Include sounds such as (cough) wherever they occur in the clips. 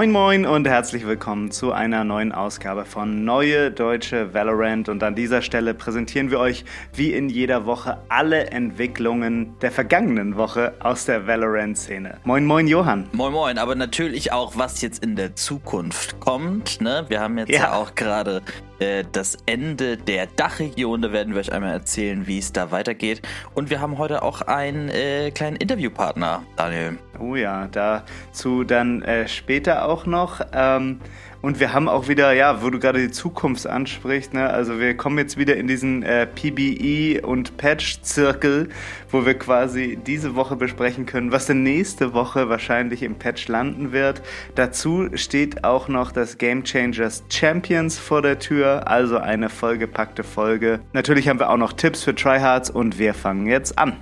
Moin Moin und herzlich willkommen zu einer neuen Ausgabe von Neue Deutsche Valorant. Und an dieser Stelle präsentieren wir euch wie in jeder Woche alle Entwicklungen der vergangenen Woche aus der Valorant-Szene. Moin Moin Johann. Moin Moin, aber natürlich auch, was jetzt in der Zukunft kommt. Ne? Wir haben jetzt ja, ja auch gerade äh, das Ende der Dachregion. Da werden wir euch einmal erzählen, wie es da weitergeht. Und wir haben heute auch einen äh, kleinen Interviewpartner, Daniel. Oh ja, dazu dann äh, später auch noch. Ähm, und wir haben auch wieder, ja, wo du gerade die Zukunft ansprichst, ne? also wir kommen jetzt wieder in diesen äh, PBE und Patch-Zirkel, wo wir quasi diese Woche besprechen können, was denn nächste Woche wahrscheinlich im Patch landen wird. Dazu steht auch noch das Game Changers Champions vor der Tür, also eine vollgepackte Folge. Natürlich haben wir auch noch Tipps für Tryhards und wir fangen jetzt an.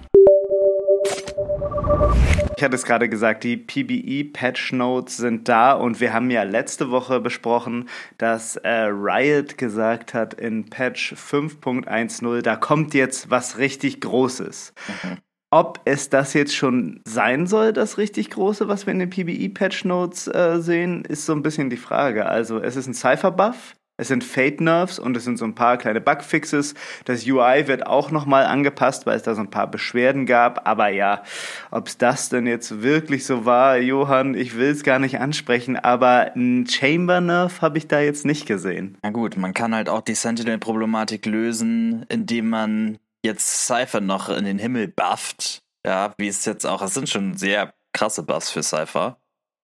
Ich hatte es gerade gesagt, die PBE-Patch Notes sind da und wir haben ja letzte Woche besprochen, dass äh, Riot gesagt hat in Patch 5.10, da kommt jetzt was richtig Großes. Mhm. Ob es das jetzt schon sein soll, das richtig große, was wir in den PBE-Patch Notes äh, sehen, ist so ein bisschen die Frage. Also es ist ein Cypher-Buff, es sind Fate Nerves und es sind so ein paar kleine Bugfixes. Das UI wird auch nochmal angepasst, weil es da so ein paar Beschwerden gab. Aber ja, ob es das denn jetzt wirklich so war, Johann, ich will es gar nicht ansprechen, aber ein Chamber Nerf habe ich da jetzt nicht gesehen. Na gut, man kann halt auch die Sentinel-Problematik lösen, indem man jetzt Cypher noch in den Himmel bufft. Ja, wie es jetzt auch, es sind schon sehr krasse Buffs für Cypher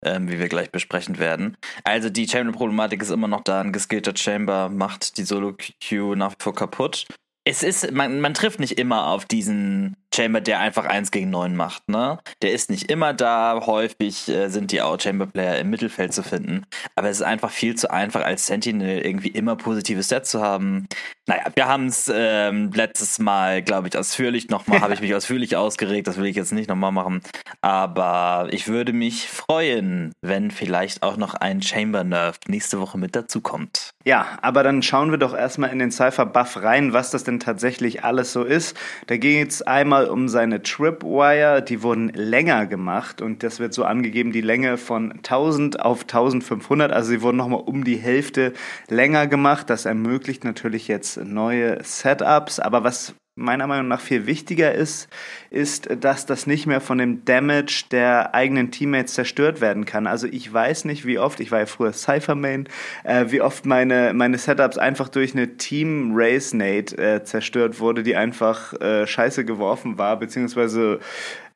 ähm, wie wir gleich besprechen werden. Also die Chamber-Problematik ist immer noch da. Ein geskillter Chamber macht die Solo-Q nach wie vor kaputt. Es ist, man, man trifft nicht immer auf diesen Chamber, der einfach 1 gegen 9 macht, ne? Der ist nicht immer da. Häufig äh, sind die Out-Chamber-Player im Mittelfeld zu finden. Aber es ist einfach viel zu einfach, als Sentinel irgendwie immer positive Sets zu haben. Naja, wir haben es ähm, letztes Mal, glaube ich, ausführlich nochmal, (laughs) habe ich mich ausführlich ausgeregt. Das will ich jetzt nicht nochmal machen. Aber ich würde mich freuen, wenn vielleicht auch noch ein Chamber-Nerf nächste Woche mit dazukommt. Ja, aber dann schauen wir doch erstmal in den Cypher-Buff rein, was das denn tatsächlich alles so ist. Da geht es einmal einmal um seine Tripwire, die wurden länger gemacht und das wird so angegeben, die Länge von 1000 auf 1500, also sie wurden nochmal um die Hälfte länger gemacht. Das ermöglicht natürlich jetzt neue Setups, aber was meiner Meinung nach viel wichtiger ist, ist, dass das nicht mehr von dem Damage der eigenen Teammates zerstört werden kann. Also ich weiß nicht, wie oft, ich war ja früher Cypher-Main, äh, wie oft meine, meine Setups einfach durch eine Team-Race-Nate äh, zerstört wurde, die einfach äh, scheiße geworfen war, beziehungsweise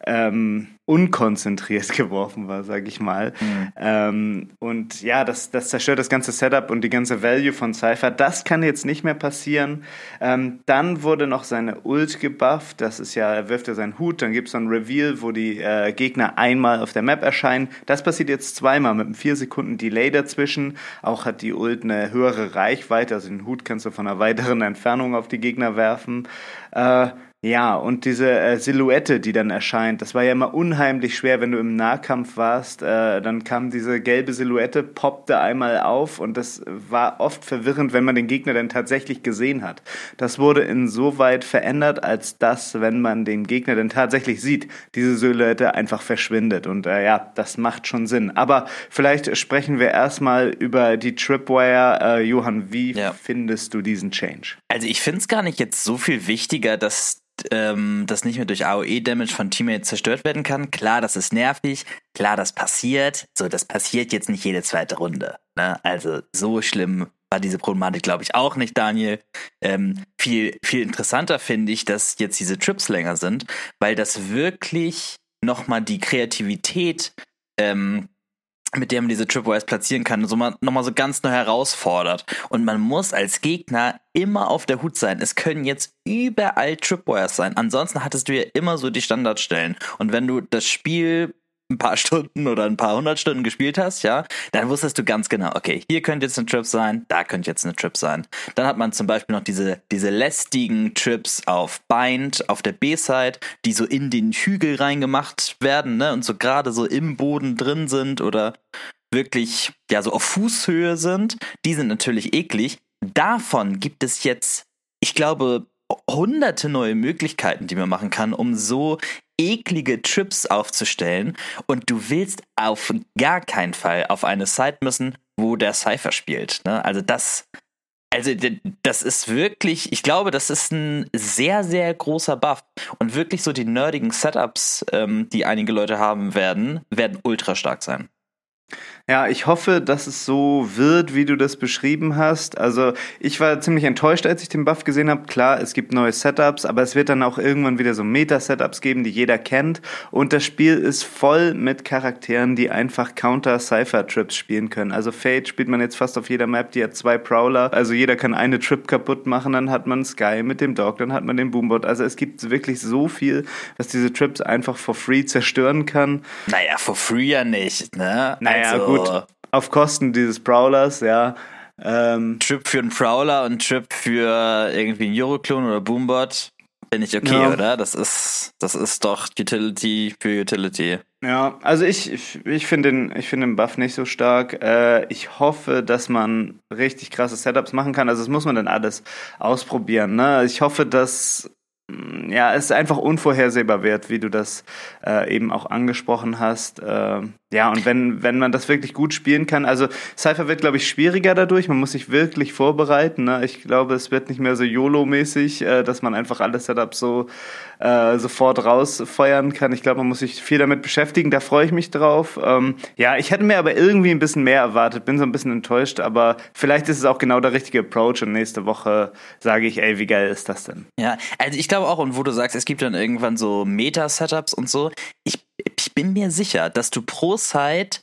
ähm, unkonzentriert (laughs) geworfen war, sage ich mal. Mhm. Ähm, und ja, das, das zerstört das ganze Setup und die ganze Value von Cypher. Das kann jetzt nicht mehr passieren. Ähm, dann wurde noch seine Ult gebufft. Das ist ja, er wirft ja seinen Hut, dann gibt es so ein Reveal, wo die äh, Gegner einmal auf der Map erscheinen. Das passiert jetzt zweimal mit einem 4 Sekunden Delay dazwischen. Auch hat die Ult eine höhere Reichweite, also den Hut kannst du von einer weiteren Entfernung auf die Gegner werfen. Äh, ja, und diese äh, Silhouette, die dann erscheint, das war ja immer unheimlich schwer, wenn du im Nahkampf warst. Äh, dann kam diese gelbe Silhouette, poppte einmal auf und das war oft verwirrend, wenn man den Gegner dann tatsächlich gesehen hat. Das wurde insoweit verändert, als dass, wenn man den Gegner dann tatsächlich sieht, diese Silhouette einfach verschwindet. Und äh, ja, das macht schon Sinn. Aber vielleicht sprechen wir erstmal über die Tripwire. Äh, Johann, wie ja. findest du diesen Change? Also ich finde es gar nicht jetzt so viel wichtiger, dass ähm, das nicht mehr durch AOE-Damage von Teammates zerstört werden kann. Klar, das ist nervig. Klar, das passiert. So, das passiert jetzt nicht jede zweite Runde. Ne? Also so schlimm war diese Problematik, glaube ich, auch nicht, Daniel. Ähm, viel, viel interessanter finde ich, dass jetzt diese Trips länger sind, weil das wirklich nochmal die Kreativität ähm, mit der man diese Tripwires platzieren kann, so mal, nochmal so ganz neu herausfordert. Und man muss als Gegner immer auf der Hut sein. Es können jetzt überall Tripwires sein. Ansonsten hattest du ja immer so die Standardstellen. Und wenn du das Spiel ein paar Stunden oder ein paar hundert Stunden gespielt hast, ja, dann wusstest du ganz genau, okay, hier könnte jetzt eine Trip sein, da könnte jetzt eine Trip sein. Dann hat man zum Beispiel noch diese, diese lästigen Trips auf Bind, auf der B-Side, die so in den Hügel reingemacht werden, ne, und so gerade so im Boden drin sind oder wirklich, ja, so auf Fußhöhe sind. Die sind natürlich eklig. Davon gibt es jetzt, ich glaube, hunderte neue Möglichkeiten, die man machen kann, um so eklige Trips aufzustellen. Und du willst auf gar keinen Fall auf eine Site müssen, wo der Cypher spielt. Ne? Also das, also das ist wirklich, ich glaube, das ist ein sehr, sehr großer Buff. Und wirklich so die nerdigen Setups, ähm, die einige Leute haben werden, werden ultra stark sein. Ja, ich hoffe, dass es so wird, wie du das beschrieben hast. Also ich war ziemlich enttäuscht, als ich den Buff gesehen habe. Klar, es gibt neue Setups, aber es wird dann auch irgendwann wieder so Meta-Setups geben, die jeder kennt. Und das Spiel ist voll mit Charakteren, die einfach Counter-Cypher-Trips spielen können. Also Fate spielt man jetzt fast auf jeder Map, die hat zwei Prowler. Also jeder kann eine Trip kaputt machen, dann hat man Sky mit dem Dog, dann hat man den Boombot. Also es gibt wirklich so viel, was diese Trips einfach for free zerstören kann. Naja, for free ja nicht, ne? Naja, also, gut. Auf Kosten dieses Prowlers, ja. Ähm, Trip für einen Prowler und Trip für irgendwie einen Euroclone oder Boombot. Bin ich okay, ja. oder? Das ist, das ist doch Utility für Utility. Ja, also ich, ich, ich finde den, ich den Buff nicht so stark. Äh, ich hoffe, dass man richtig krasse Setups machen kann. Also das muss man dann alles ausprobieren. Ne? Ich hoffe, dass ja, es ist einfach unvorhersehbar wird, wie du das äh, eben auch angesprochen hast. Äh, ja, und wenn, wenn man das wirklich gut spielen kann, also Cypher wird, glaube ich, schwieriger dadurch, man muss sich wirklich vorbereiten. Ne? Ich glaube, es wird nicht mehr so YOLO-mäßig, äh, dass man einfach alle Setups so äh, sofort rausfeuern kann. Ich glaube, man muss sich viel damit beschäftigen, da freue ich mich drauf. Ähm, ja, ich hätte mir aber irgendwie ein bisschen mehr erwartet, bin so ein bisschen enttäuscht, aber vielleicht ist es auch genau der richtige Approach und nächste Woche sage ich, ey, wie geil ist das denn? Ja, also ich glaube auch, und wo du sagst, es gibt dann irgendwann so Meta-Setups und so, ich ich bin mir sicher, dass du pro Site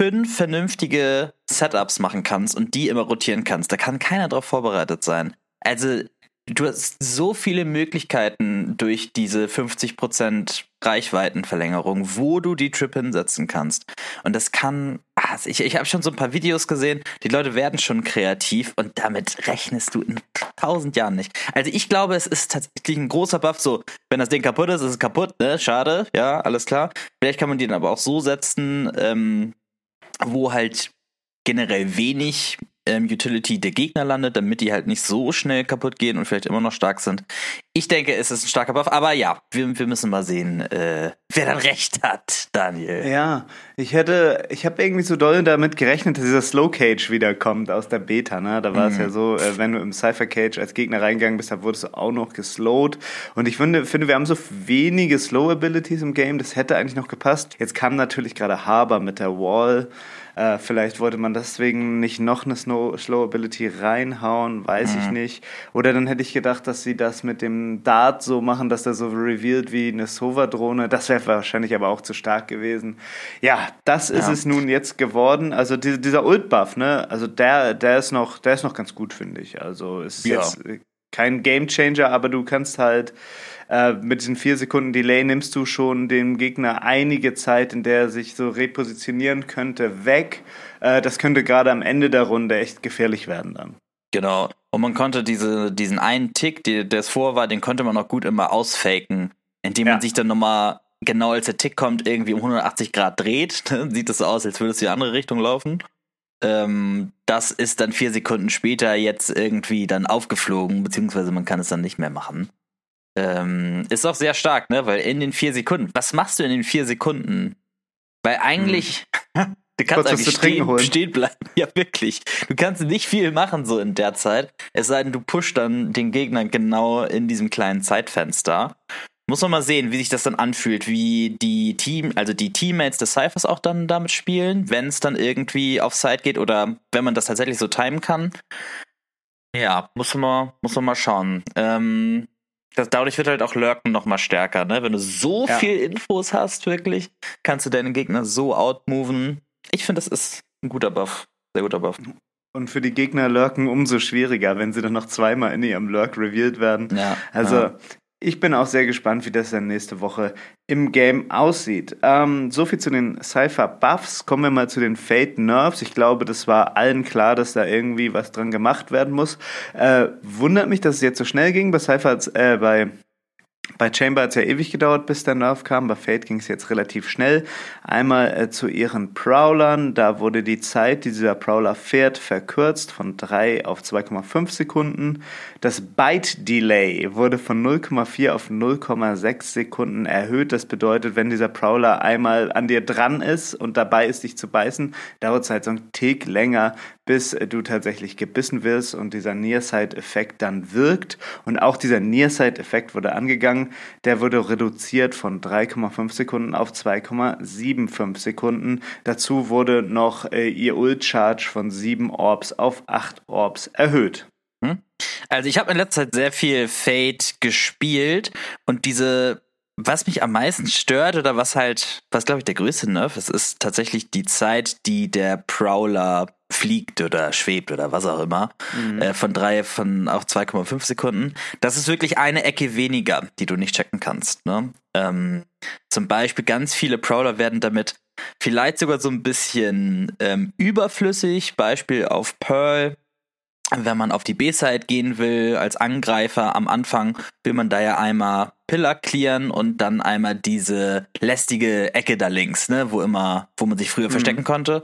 fünf vernünftige Setups machen kannst und die immer rotieren kannst. Da kann keiner drauf vorbereitet sein. Also du hast so viele Möglichkeiten durch diese 50% Reichweitenverlängerung, wo du die Trip hinsetzen kannst. Und das kann, also ich, ich habe schon so ein paar Videos gesehen, die Leute werden schon kreativ und damit rechnest du in tausend Jahren nicht. Also ich glaube, es ist tatsächlich ein großer Buff, so, wenn das Ding kaputt ist, ist es kaputt, ne? Schade, ja, alles klar. Vielleicht kann man dann aber auch so setzen, ähm, wo halt generell wenig ähm, Utility der Gegner landet, damit die halt nicht so schnell kaputt gehen und vielleicht immer noch stark sind. Ich denke, es ist ein starker Buff, aber ja, wir, wir müssen mal sehen, äh, wer dann (laughs) recht hat, Daniel. Ja, ich hätte, ich habe irgendwie so doll damit gerechnet, dass dieser Slow Cage wiederkommt aus der Beta. Ne? Da war mhm. es ja so, äh, wenn du im Cypher Cage als Gegner reingegangen bist, da wurdest du auch noch geslowt. Und ich finde, finde, wir haben so wenige Slow Abilities im Game, das hätte eigentlich noch gepasst. Jetzt kam natürlich gerade Haber mit der Wall. Äh, vielleicht wollte man deswegen nicht noch eine Snow Slow Ability reinhauen, weiß mhm. ich nicht. Oder dann hätte ich gedacht, dass sie das mit dem Dart so machen, dass der so revealed wie eine Sova-Drohne. Das wäre wahrscheinlich aber auch zu stark gewesen. Ja, das ist ja. es nun jetzt geworden. Also die, dieser Ult-Buff, ne? Also der, der ist noch, der ist noch ganz gut, finde ich. Also es ist ja. jetzt kein Game Changer, aber du kannst halt äh, mit diesen vier Sekunden Delay nimmst du schon dem Gegner einige Zeit, in der er sich so repositionieren könnte, weg. Äh, das könnte gerade am Ende der Runde echt gefährlich werden dann. Genau. Und man konnte diese, diesen einen Tick, der es vor war, den konnte man auch gut immer ausfaken, indem ja. man sich dann nochmal genau als der Tick kommt, irgendwie um 180 Grad dreht. (laughs) Sieht das so aus, als würde es in die andere Richtung laufen. Ähm, das ist dann vier Sekunden später jetzt irgendwie dann aufgeflogen, beziehungsweise man kann es dann nicht mehr machen. Ähm, ist auch sehr stark, ne? Weil in den vier Sekunden, was machst du in den vier Sekunden? Weil eigentlich, hm. (laughs) du kannst Kurz eigentlich stehen, stehen bleiben. (laughs) Ja, wirklich. Du kannst nicht viel machen so in der Zeit. Es sei denn, du pushst dann den Gegner genau in diesem kleinen Zeitfenster. Muss man mal sehen, wie sich das dann anfühlt, wie die Team, also die Teammates des Cyphers auch dann damit spielen, wenn es dann irgendwie auf Side geht oder wenn man das tatsächlich so timen kann. Ja, muss man, muss man mal schauen. Ähm, das, dadurch wird halt auch Lurken noch mal stärker, ne? Wenn du so ja. viel Infos hast, wirklich, kannst du deinen Gegner so outmoven. Ich finde, das ist ein guter Buff. Sehr guter Buff. Und für die Gegner Lurken umso schwieriger, wenn sie dann noch zweimal in ihrem Lurk revealed werden. Ja, also, ja. Ich bin auch sehr gespannt, wie das dann nächste Woche im Game aussieht. Ähm, so viel zu den Cypher Buffs. Kommen wir mal zu den Fate Nerves. Ich glaube, das war allen klar, dass da irgendwie was dran gemacht werden muss. Äh, wundert mich, dass es jetzt so schnell ging. Bei Cypher, äh, bei bei Chamber hat es ja ewig gedauert, bis der Nerf kam. Bei Fate ging es jetzt relativ schnell. Einmal äh, zu ihren Prowlern. Da wurde die Zeit, die dieser Prowler fährt, verkürzt von 3 auf 2,5 Sekunden. Das Bite Delay wurde von 0,4 auf 0,6 Sekunden erhöht. Das bedeutet, wenn dieser Prowler einmal an dir dran ist und dabei ist, dich zu beißen, dauert es halt so einen Tick länger, bis du tatsächlich gebissen wirst und dieser Near-Side-Effekt dann wirkt. Und auch dieser Near-Side-Effekt wurde angegangen. Der wurde reduziert von 3,5 Sekunden auf 2,75 Sekunden. Dazu wurde noch äh, ihr Ult-Charge von 7 Orbs auf 8 Orbs erhöht. Hm? Also ich habe in letzter Zeit sehr viel Fate gespielt und diese was mich am meisten stört oder was halt, was glaube ich der größte Nerv ist, ist tatsächlich die Zeit, die der Prowler fliegt oder schwebt oder was auch immer, mhm. äh, von drei, von auch 2,5 Sekunden. Das ist wirklich eine Ecke weniger, die du nicht checken kannst. Ne? Ähm, zum Beispiel ganz viele Prowler werden damit vielleicht sogar so ein bisschen ähm, überflüssig. Beispiel auf Pearl wenn man auf die B-Side gehen will, als Angreifer am Anfang, will man da ja einmal Pillar clearen und dann einmal diese lästige Ecke da links, ne, wo immer, wo man sich früher mhm. verstecken konnte.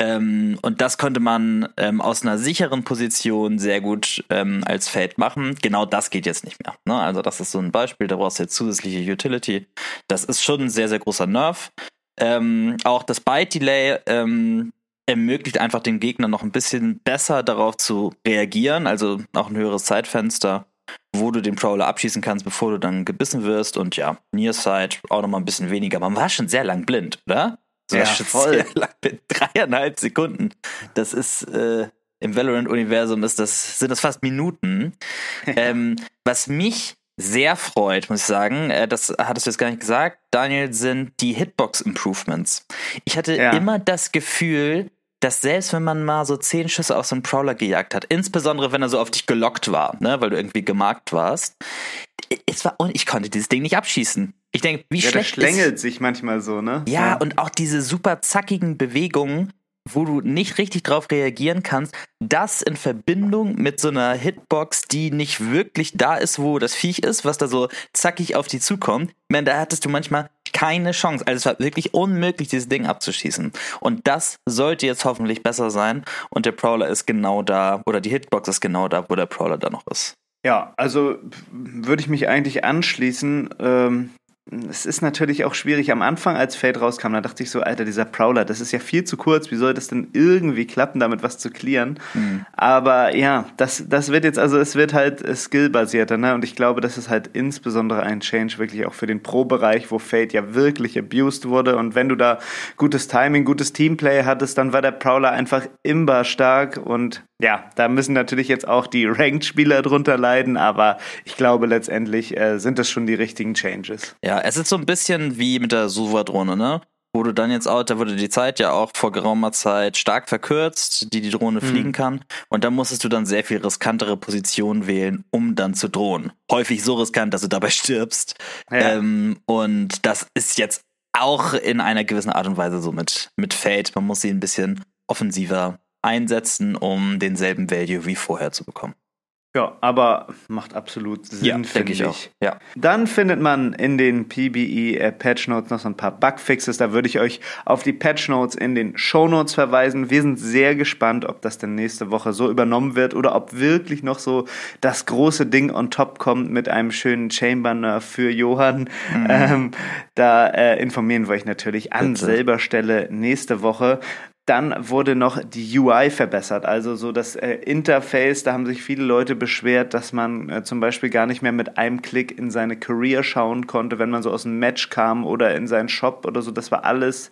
Ähm, und das konnte man ähm, aus einer sicheren Position sehr gut ähm, als Feld machen. Genau das geht jetzt nicht mehr. Ne? Also das ist so ein Beispiel, da brauchst du jetzt zusätzliche Utility. Das ist schon ein sehr, sehr großer Nerv. Ähm, auch das Byte-Delay ähm, ermöglicht einfach dem Gegner noch ein bisschen besser darauf zu reagieren, also auch ein höheres Zeitfenster, wo du den Prowler abschießen kannst, bevor du dann gebissen wirst. Und ja, Nearsight auch noch mal ein bisschen weniger. Man war schon sehr lang blind, oder? So ja, (laughs) voll. Sehr lang. (laughs) Dreieinhalb Sekunden. Das ist äh, im Valorant-Universum ist das, sind das fast Minuten. (laughs) ähm, was mich sehr freut, muss ich sagen, äh, das hattest du jetzt gar nicht gesagt, Daniel, sind die Hitbox-Improvements. Ich hatte ja. immer das Gefühl, dass selbst wenn man mal so zehn Schüsse auf so einen Prowler gejagt hat, insbesondere wenn er so auf dich gelockt war, ne, weil du irgendwie gemarkt warst, es war und ich konnte dieses Ding nicht abschießen. Ich denke, wie ja, schlecht der schlängelt ist, sich manchmal so, ne? Ja, ja, und auch diese super zackigen Bewegungen, wo du nicht richtig drauf reagieren kannst, das in Verbindung mit so einer Hitbox, die nicht wirklich da ist, wo das Viech ist, was da so zackig auf die zukommt, man, da hattest du manchmal keine Chance. Also es war wirklich unmöglich, dieses Ding abzuschießen. Und das sollte jetzt hoffentlich besser sein. Und der Prowler ist genau da, oder die Hitbox ist genau da, wo der Prowler da noch ist. Ja, also würde ich mich eigentlich anschließen. Ähm, es ist natürlich auch schwierig. Am Anfang, als Fade rauskam, da dachte ich so, Alter, dieser Prowler, das ist ja viel zu kurz. Wie soll das denn irgendwie klappen, damit was zu clearen? Mhm. Aber ja, das, das wird jetzt, also es wird halt skillbasierter, ne? Und ich glaube, das ist halt insbesondere ein Change wirklich auch für den Pro-Bereich, wo Fade ja wirklich abused wurde. Und wenn du da gutes Timing, gutes Teamplay hattest, dann war der Prowler einfach imbar stark und ja, da müssen natürlich jetzt auch die (laughs) Ranked-Spieler drunter leiden, aber ich glaube letztendlich äh, sind das schon die richtigen Changes. Ja, es ist so ein bisschen wie mit der Suva-Drohne, ne? Wo du dann jetzt auch, da wurde die Zeit ja auch vor geraumer Zeit stark verkürzt, die die Drohne mhm. fliegen kann. Und da musstest du dann sehr viel riskantere Positionen wählen, um dann zu drohen. Häufig so riskant, dass du dabei (laughs) stirbst. Ja. Ähm, und das ist jetzt auch in einer gewissen Art und Weise so mit, mit Fate. Man muss sie ein bisschen offensiver einsetzen, um denselben Value wie vorher zu bekommen. Ja, aber macht absolut Sinn, ja, finde ich. Auch. Ja. Dann findet man in den PBE äh, Patch Notes noch so ein paar Bugfixes. Da würde ich euch auf die Patch Notes in den Show Notes verweisen. Wir sind sehr gespannt, ob das denn nächste Woche so übernommen wird oder ob wirklich noch so das große Ding on top kommt mit einem schönen Chamber für Johann. Mhm. Ähm, da äh, informieren wir euch natürlich an Bitte. selber Stelle nächste Woche. Dann wurde noch die UI verbessert, also so das äh, Interface. Da haben sich viele Leute beschwert, dass man äh, zum Beispiel gar nicht mehr mit einem Klick in seine Career schauen konnte, wenn man so aus dem Match kam oder in seinen Shop oder so. Das war alles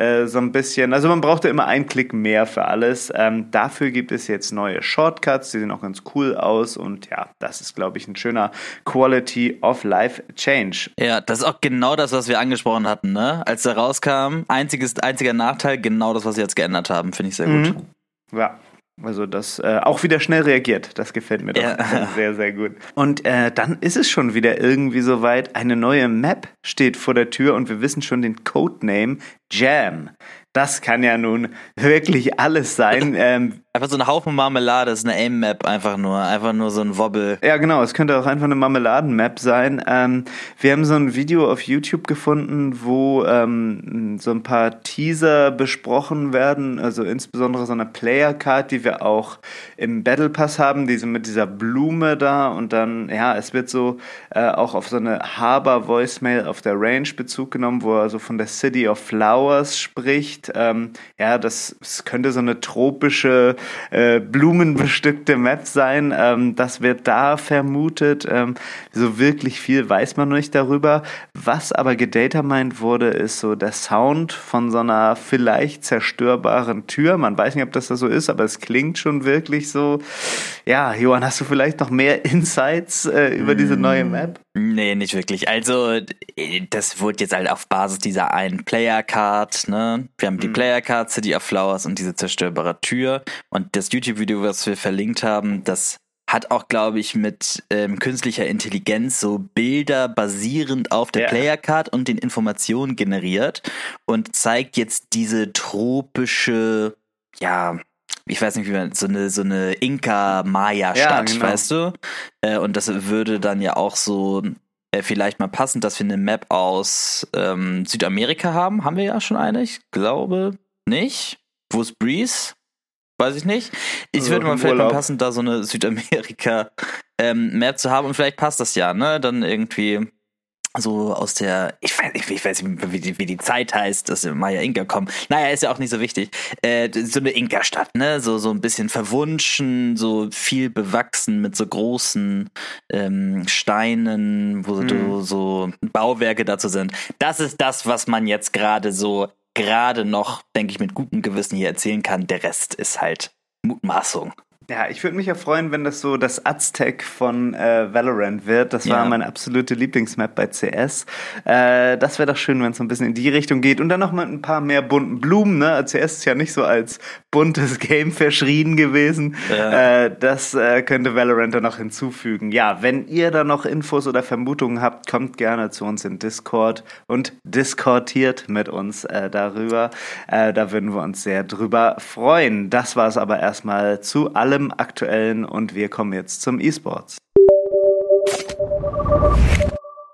äh, so ein bisschen, also man brauchte immer einen Klick mehr für alles. Ähm, dafür gibt es jetzt neue Shortcuts, die sehen auch ganz cool aus und ja, das ist, glaube ich, ein schöner Quality of Life Change. Ja, das ist auch genau das, was wir angesprochen hatten, ne? Als er rauskam, einziges, einziger Nachteil, genau das, was sie jetzt geändert haben, finde ich sehr gut. Mhm. Ja, Also das äh, auch wieder schnell reagiert. Das gefällt mir doch ja. (laughs) sehr, sehr gut. Und äh, dann ist es schon wieder irgendwie soweit. Eine neue Map steht vor der Tür und wir wissen schon den Codename Jam. Das kann ja nun wirklich alles sein. (laughs) Ähm, einfach so ein Haufen Marmelade, ist eine Aim-Map einfach nur, einfach nur so ein Wobble. Ja, genau, es könnte auch einfach eine Marmeladen-Map sein. Ähm, wir haben so ein Video auf YouTube gefunden, wo ähm, so ein paar Teaser besprochen werden, also insbesondere so eine Player-Card, die wir auch im Battle Pass haben, diese mit dieser Blume da und dann, ja, es wird so äh, auch auf so eine Harbor-Voicemail auf der Range Bezug genommen, wo er so von der City of Flowers spricht nicht. Ähm, ja, das, das, könnte so eine tropische, äh, blumenbestückte Map sein. Ähm, das wird da vermutet. Ähm, so wirklich viel weiß man noch nicht darüber. Was aber gedatamined wurde, ist so der Sound von so einer vielleicht zerstörbaren Tür. Man weiß nicht, ob das da so ist, aber es klingt schon wirklich so. Ja, Johann, hast du vielleicht noch mehr Insights äh, über diese neue mm. Map? Nee, nicht wirklich. Also, äh, das wurde jetzt halt auf Basis dieser einen Player-Card, ne? Wir haben die mhm. Player-Card, City of Flowers und diese zerstörbare Tür. Und das YouTube-Video, was wir verlinkt haben, das hat auch, glaube ich, mit ähm, künstlicher Intelligenz so Bilder basierend auf der ja. Player-Card und den Informationen generiert und zeigt jetzt diese tropische, ja, ich weiß nicht, wie man, so eine, so eine Inka-Maya-Stadt, ja, genau. weißt du? Äh, und das würde dann ja auch so äh, vielleicht mal passen, dass wir eine Map aus ähm, Südamerika haben. Haben wir ja schon eine? Ich glaube nicht. Wo ist Breeze? Weiß ich nicht. Ich also würde mal vielleicht mal passen, da so eine Südamerika-Map ähm, zu haben und vielleicht passt das ja, ne? Dann irgendwie so aus der, ich weiß nicht, ich weiß nicht, wie die, wie die Zeit heißt, dass Maya Inka kommen. Naja, ist ja auch nicht so wichtig. Äh, so eine Inka-Stadt, ne? So, so ein bisschen verwunschen, so viel bewachsen mit so großen ähm, Steinen, wo mhm. so Bauwerke dazu sind. Das ist das, was man jetzt gerade so, gerade noch, denke ich, mit gutem Gewissen hier erzählen kann. Der Rest ist halt Mutmaßung. Ja, ich würde mich ja freuen, wenn das so das Aztec von äh, Valorant wird. Das war ja. meine absolute Lieblingsmap bei CS. Äh, das wäre doch schön, wenn es so ein bisschen in die Richtung geht. Und dann noch mal ein paar mehr bunten Blumen. Ne? CS ist ja nicht so als buntes Game verschrien gewesen. Ja. Äh, das äh, könnte Valorant dann noch hinzufügen. Ja, wenn ihr da noch Infos oder Vermutungen habt, kommt gerne zu uns in Discord und diskortiert mit uns äh, darüber. Äh, da würden wir uns sehr drüber freuen. Das war es aber erstmal zu allem allem Aktuellen und wir kommen jetzt zum E-Sports.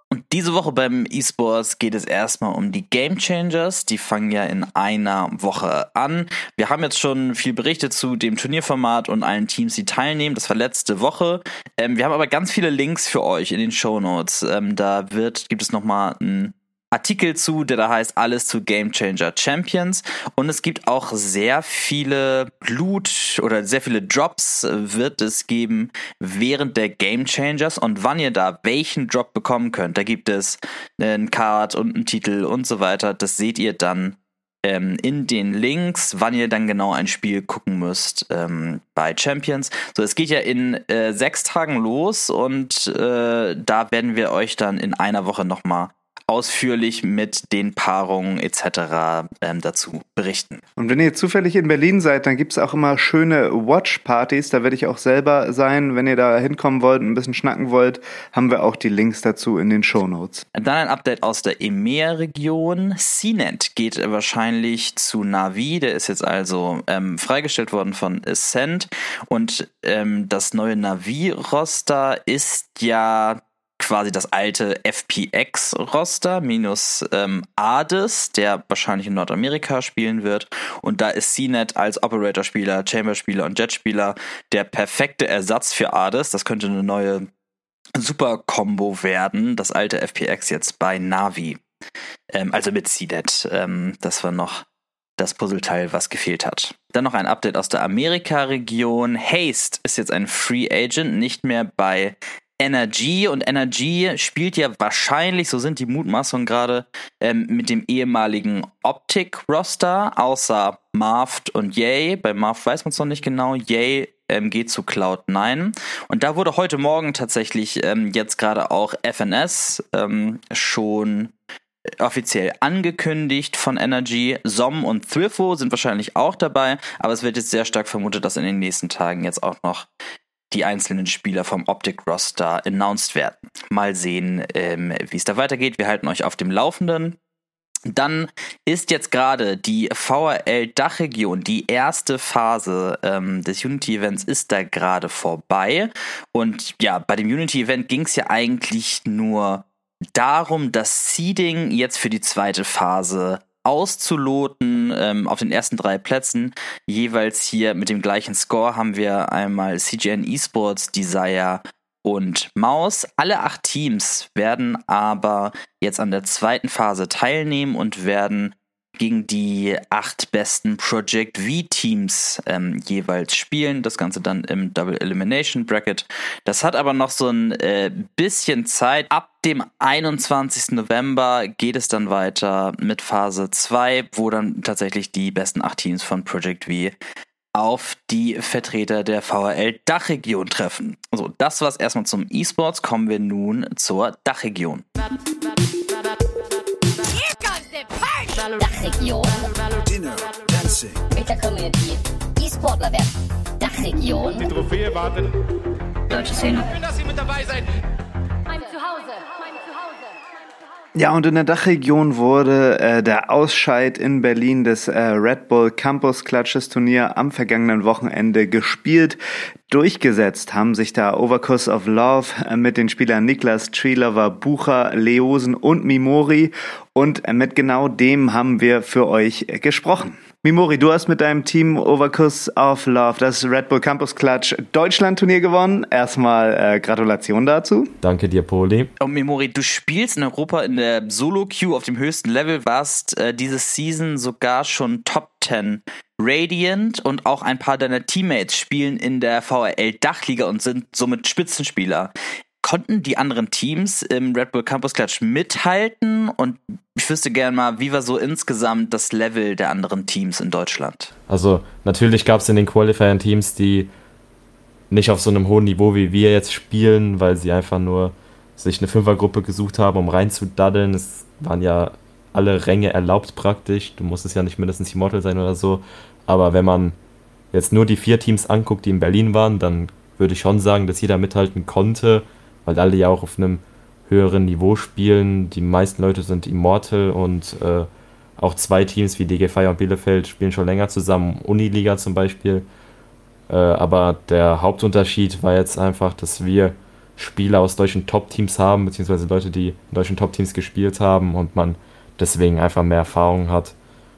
Und diese Woche beim E-Sports geht es erstmal um die Game Changers. Die fangen ja in einer Woche an. Wir haben jetzt schon viel berichtet zu dem Turnierformat und allen Teams, die teilnehmen. Das war letzte Woche. Ähm, wir haben aber ganz viele Links für euch in den Show Notes. Ähm, da wird, gibt es nochmal ein Artikel zu, der da heißt Alles zu Game Changer Champions. Und es gibt auch sehr viele Blut oder sehr viele Drops wird es geben während der Game Changers und wann ihr da welchen Drop bekommen könnt. Da gibt es einen Card und einen Titel und so weiter. Das seht ihr dann ähm, in den Links, wann ihr dann genau ein Spiel gucken müsst ähm, bei Champions. So, es geht ja in äh, sechs Tagen los und äh, da werden wir euch dann in einer Woche nochmal ausführlich mit den Paarungen etc. Ähm, dazu berichten. Und wenn ihr zufällig in Berlin seid, dann gibt es auch immer schöne Watch-Partys. Da werde ich auch selber sein. Wenn ihr da hinkommen wollt und ein bisschen schnacken wollt, haben wir auch die Links dazu in den Show Notes. Dann ein Update aus der EMEA-Region. CNET geht wahrscheinlich zu Navi. Der ist jetzt also ähm, freigestellt worden von Ascent. Und ähm, das neue Navi-Roster ist ja quasi das alte FPX-Roster minus ähm, Ades, der wahrscheinlich in Nordamerika spielen wird. Und da ist CNET als Operator-Spieler, Chamber-Spieler und Jet-Spieler der perfekte Ersatz für Ades. Das könnte eine neue Super-Kombo werden. Das alte FPX jetzt bei Navi. Ähm, also mit CNET. Ähm, das war noch das Puzzleteil, was gefehlt hat. Dann noch ein Update aus der Amerika-Region. Haste ist jetzt ein Free Agent, nicht mehr bei Energy und Energy spielt ja wahrscheinlich, so sind die Mutmaßungen gerade, ähm, mit dem ehemaligen Optic-Roster, außer Marft und Yay. Bei Marft weiß man es noch nicht genau. Yay ähm, geht zu Cloud9. Und da wurde heute Morgen tatsächlich ähm, jetzt gerade auch FNS ähm, schon offiziell angekündigt von Energy. Som und Thrifo sind wahrscheinlich auch dabei, aber es wird jetzt sehr stark vermutet, dass in den nächsten Tagen jetzt auch noch die einzelnen Spieler vom Optic Roster announced werden. Mal sehen, ähm, wie es da weitergeht. Wir halten euch auf dem Laufenden. Dann ist jetzt gerade die VRL Dachregion, die erste Phase ähm, des Unity-Events ist da gerade vorbei. Und ja, bei dem Unity-Event ging es ja eigentlich nur darum, das Seeding jetzt für die zweite Phase auszuloten ähm, auf den ersten drei Plätzen. Jeweils hier mit dem gleichen Score haben wir einmal CGN Esports, Desire und Maus. Alle acht Teams werden aber jetzt an der zweiten Phase teilnehmen und werden gegen die acht besten Project V-Teams ähm, jeweils spielen. Das Ganze dann im Double Elimination Bracket. Das hat aber noch so ein äh, bisschen Zeit. Ab dem 21. November geht es dann weiter mit Phase 2, wo dann tatsächlich die besten acht Teams von Project V auf die Vertreter der VRL Dachregion treffen. So, das war's erstmal zum E-Sports. Kommen wir nun zur Dachregion. Dachregion. Dinner, Dancing. Mit der Community. E-Sportler werden. Dachregion. Die Trophäe wartet. Deutsche Szene. Schön, dass Sie mit dabei seid. Mein Zuhause. Ja, und in der Dachregion wurde äh, der Ausscheid in Berlin des äh, Red Bull Campus Clutches Turnier am vergangenen Wochenende gespielt. Durchgesetzt haben sich da Overcourse of Love äh, mit den Spielern Niklas Treelover, Bucher, Leosen und Mimori. Und äh, mit genau dem haben wir für euch äh, gesprochen. Mimori, du hast mit deinem Team Overcuss of Love das Red Bull Campus Clutch Deutschland Turnier gewonnen. Erstmal äh, Gratulation dazu. Danke dir, Poli. Und Mimori, du spielst in Europa in der Solo Queue auf dem höchsten Level, warst äh, diese Season sogar schon Top 10 Radiant und auch ein paar deiner Teammates spielen in der VRL Dachliga und sind somit Spitzenspieler konnten die anderen Teams im Red Bull Campus Clutch mithalten? Und ich wüsste gerne mal, wie war so insgesamt das Level der anderen Teams in Deutschland? Also natürlich gab es in den Qualifiern Teams, die nicht auf so einem hohen Niveau wie wir jetzt spielen, weil sie einfach nur sich eine Fünfergruppe gesucht haben, um reinzudaddeln. Es waren ja alle Ränge erlaubt praktisch. Du musstest ja nicht mindestens Immortal sein oder so. Aber wenn man jetzt nur die vier Teams anguckt, die in Berlin waren, dann würde ich schon sagen, dass jeder mithalten konnte weil alle ja auch auf einem höheren Niveau spielen. Die meisten Leute sind Immortal und äh, auch zwei Teams wie DG Fire und Bielefeld spielen schon länger zusammen, Uniliga zum Beispiel. Äh, aber der Hauptunterschied war jetzt einfach, dass wir Spieler aus deutschen Top-Teams haben, beziehungsweise Leute, die in deutschen Top-Teams gespielt haben und man deswegen einfach mehr Erfahrung hat,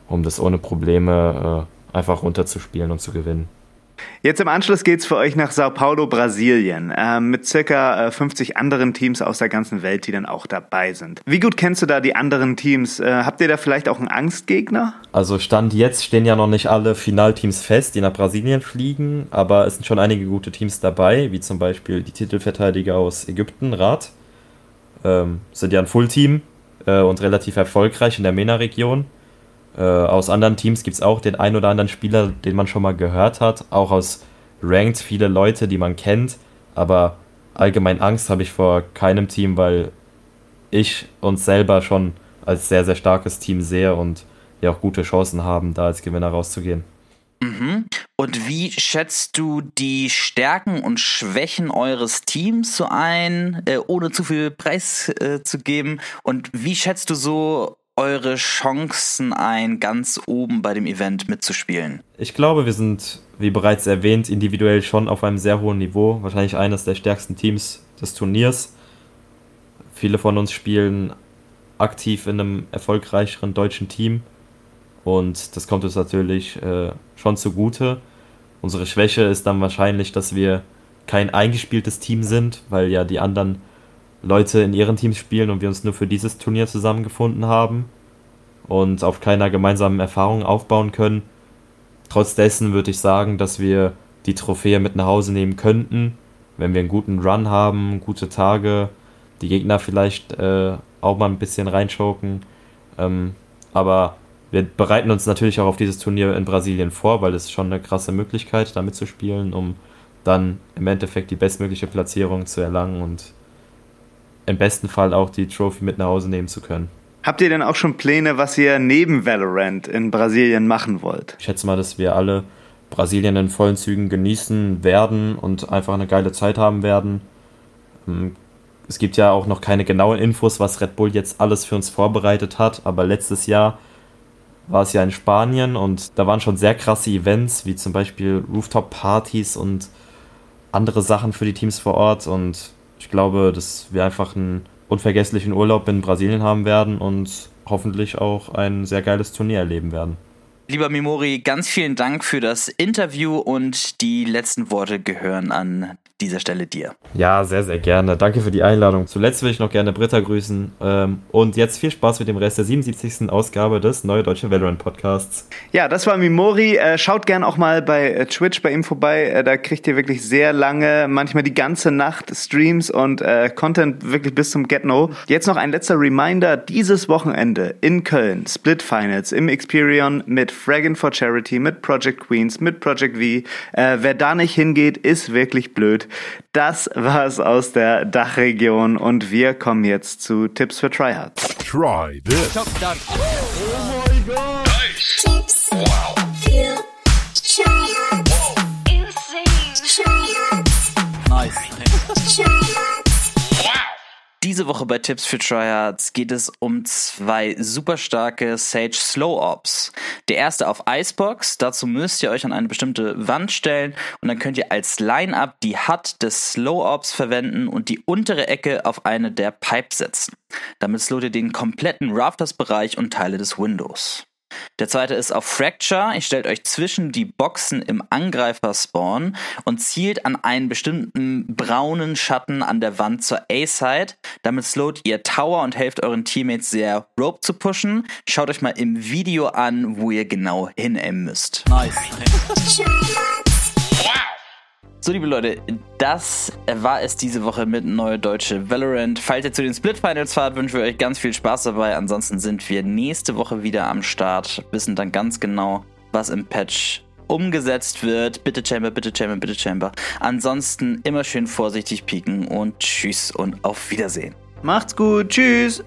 um das ohne Probleme äh, einfach runterzuspielen und zu gewinnen. Jetzt im Anschluss geht's für euch nach Sao Paulo, Brasilien, äh, mit circa 50 äh, anderen Teams aus der ganzen Welt, die dann auch dabei sind. Wie gut kennst du da die anderen Teams? Äh, habt ihr da vielleicht auch einen Angstgegner? Also Stand jetzt stehen ja noch nicht alle Finalteams fest, die nach Brasilien fliegen, aber es sind schon einige gute Teams dabei, wie zum Beispiel die Titelverteidiger aus Ägypten, Rat. Ähm, sind ja ein Fullteam äh, und relativ erfolgreich in der MENA-Region. Äh, aus anderen Teams gibt es auch den ein oder anderen Spieler, den man schon mal gehört hat. Auch aus Ranked viele Leute, die man kennt. Aber allgemein Angst habe ich vor keinem Team, weil ich uns selber schon als sehr, sehr starkes Team sehe und ja auch gute Chancen haben, da als Gewinner rauszugehen. Mhm. Und wie schätzt du die Stärken und Schwächen eures Teams so ein, äh, ohne zu viel Preis äh, zu geben? Und wie schätzt du so eure Chancen ein, ganz oben bei dem Event mitzuspielen? Ich glaube, wir sind, wie bereits erwähnt, individuell schon auf einem sehr hohen Niveau. Wahrscheinlich eines der stärksten Teams des Turniers. Viele von uns spielen aktiv in einem erfolgreicheren deutschen Team. Und das kommt uns natürlich äh, schon zugute. Unsere Schwäche ist dann wahrscheinlich, dass wir kein eingespieltes Team sind, weil ja die anderen Leute in ihren Teams spielen und wir uns nur für dieses Turnier zusammengefunden haben und auf keiner gemeinsamen Erfahrung aufbauen können. Trotz dessen würde ich sagen, dass wir die Trophäe mit nach Hause nehmen könnten, wenn wir einen guten Run haben, gute Tage, die Gegner vielleicht äh, auch mal ein bisschen reinschoken. Ähm, aber wir bereiten uns natürlich auch auf dieses Turnier in Brasilien vor, weil es schon eine krasse Möglichkeit, damit zu spielen, um dann im Endeffekt die bestmögliche Platzierung zu erlangen und im besten Fall auch die Trophy mit nach Hause nehmen zu können. Habt ihr denn auch schon Pläne, was ihr neben Valorant in Brasilien machen wollt? Ich schätze mal, dass wir alle Brasilien in vollen Zügen genießen werden und einfach eine geile Zeit haben werden. Ähm, es gibt ja auch noch keine genauen Infos, was Red Bull jetzt alles für uns vorbereitet hat, aber letztes Jahr war es ja in Spanien und da waren schon sehr krasse Events, wie zum Beispiel Rooftop-Partys und andere Sachen für die Teams vor Ort und ich glaube, dass wir einfach einen unvergesslichen Urlaub in Brasilien haben werden und hoffentlich auch ein sehr geiles Turnier erleben werden. Lieber Mimori, ganz vielen Dank für das Interview und die letzten Worte gehören an dieser Stelle dir. Ja, sehr, sehr gerne. Danke für die Einladung. Zuletzt will ich noch gerne Britta grüßen. Ähm, und jetzt viel Spaß mit dem Rest der 77. Ausgabe des Neue Deutsche Valorant Podcasts. Ja, das war Mimori. Äh, schaut gern auch mal bei äh, Twitch bei ihm vorbei. Äh, da kriegt ihr wirklich sehr lange, manchmal die ganze Nacht Streams und Content wirklich bis zum Get-No. Jetzt noch ein letzter Reminder. Dieses Wochenende in Köln, Split Finals im Experion mit Fraggin for Charity, mit Project Queens, mit Project V. wer da nicht hingeht, ist wirklich blöd. Das war's aus der Dachregion und wir kommen jetzt zu Tipps für Tryhards. Try this. Oh my god. Nice. Diese Woche bei Tipps für Tryhards geht es um zwei super starke Sage Slow Ops. Der erste auf Icebox, dazu müsst ihr euch an eine bestimmte Wand stellen und dann könnt ihr als Line-Up die HUD des Slow Ops verwenden und die untere Ecke auf eine der Pipes setzen. Damit slowt ihr den kompletten Rafters-Bereich und Teile des Windows. Der zweite ist auf Fracture. Ihr stellt euch zwischen die Boxen im Angreifer-Spawn und zielt an einen bestimmten braunen Schatten an der Wand zur A-Side. Damit slowt ihr Tower und helft euren Teammates sehr, Rope zu pushen. Schaut euch mal im Video an, wo ihr genau hinaimen müsst. Nice. (laughs) So, liebe Leute, das war es diese Woche mit Neue Deutsche Valorant. Falls ihr zu den Split Finals fahrt, wünschen wir euch ganz viel Spaß dabei. Ansonsten sind wir nächste Woche wieder am Start, wissen dann ganz genau, was im Patch umgesetzt wird. Bitte Chamber, bitte Chamber, bitte Chamber. Ansonsten immer schön vorsichtig pieken und tschüss und auf Wiedersehen. Macht's gut, tschüss.